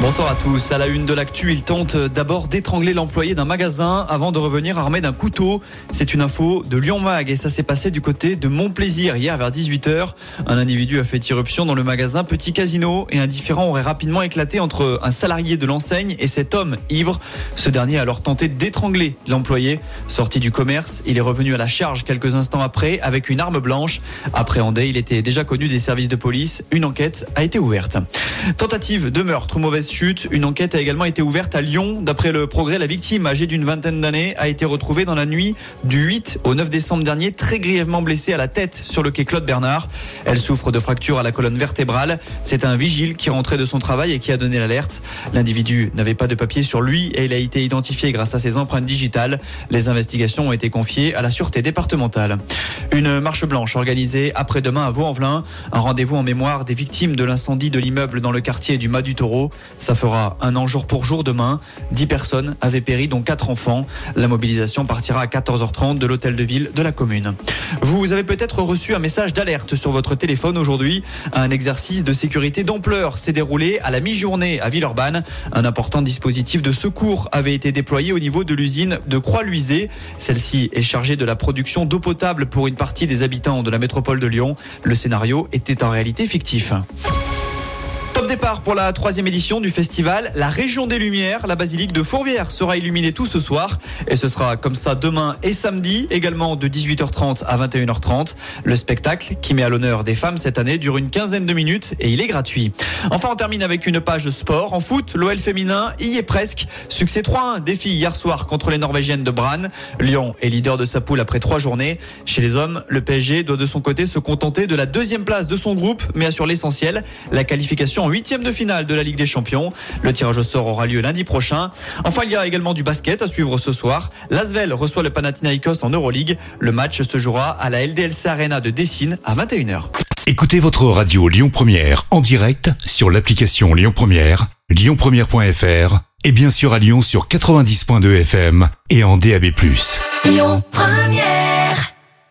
Bonsoir à tous. À la une de l'actu, il tente d'abord d'étrangler l'employé d'un magasin avant de revenir armé d'un couteau. C'est une info de Lyon Mag et ça s'est passé du côté de Montplaisir hier vers 18h. Un individu a fait irruption dans le magasin Petit Casino et un différend aurait rapidement éclaté entre un salarié de l'enseigne et cet homme ivre. Ce dernier a alors tenté d'étrangler l'employé. Sorti du commerce, il est revenu à la charge quelques instants après avec une arme blanche. Appréhendé, il était déjà connu des services de police. Une enquête a été ouverte. Tentative de meurtre, mauvaise Une enquête a également été ouverte à Lyon. D'après le progrès, la victime, âgée d'une vingtaine d'années, a été retrouvée dans la nuit du 8 au 9 décembre dernier, très grièvement blessée à la tête sur le quai Claude Bernard. Elle souffre de fractures à la colonne vertébrale. C'est un vigile qui rentrait de son travail et qui a donné l'alerte. L'individu n'avait pas de papier sur lui et il a été identifié grâce à ses empreintes digitales. Les investigations ont été confiées à la sûreté départementale. Une marche blanche organisée après-demain à Vaux-en-Velin. Un rendez-vous en mémoire des victimes de l'incendie de l'immeuble dans le quartier du Mas du Taureau. Ça fera un an jour pour jour demain. Dix personnes avaient péri, dont quatre enfants. La mobilisation partira à 14h30 de l'hôtel de ville de la commune. Vous avez peut-être reçu un message d'alerte sur votre téléphone aujourd'hui. Un exercice de sécurité d'ampleur s'est déroulé à la mi-journée à Villeurbanne. Un important dispositif de secours avait été déployé au niveau de l'usine de Croix-Luisée. Celle-ci est chargée de la production d'eau potable pour une partie des habitants de la métropole de Lyon. Le scénario était en réalité fictif. Départ pour la troisième édition du festival La Région des Lumières. La basilique de Fourvière sera illuminée tout ce soir et ce sera comme ça demain et samedi, également de 18h30 à 21h30. Le spectacle, qui met à l'honneur des femmes cette année, dure une quinzaine de minutes et il est gratuit. Enfin, on termine avec une page sport. En foot, l'OL féminin y est presque. Succès 3-1 défi hier soir contre les Norvégiennes de Brann. Lyon est leader de sa poule après trois journées. Chez les hommes, le PSG doit de son côté se contenter de la deuxième place de son groupe, mais assure l'essentiel, la qualification en de finale de la Ligue des Champions. Le tirage au sort aura lieu lundi prochain. Enfin, il y a également du basket à suivre ce soir. L'Asvel reçoit le Panathinaikos en Euroleague. Le match se jouera à la LDLC Arena de Dessine à 21h. Écoutez votre radio Lyon Première en direct sur l'application Lyon Première, lyonpremière.fr et bien sûr à Lyon sur 90.2 FM et en DAB+. Lyon Première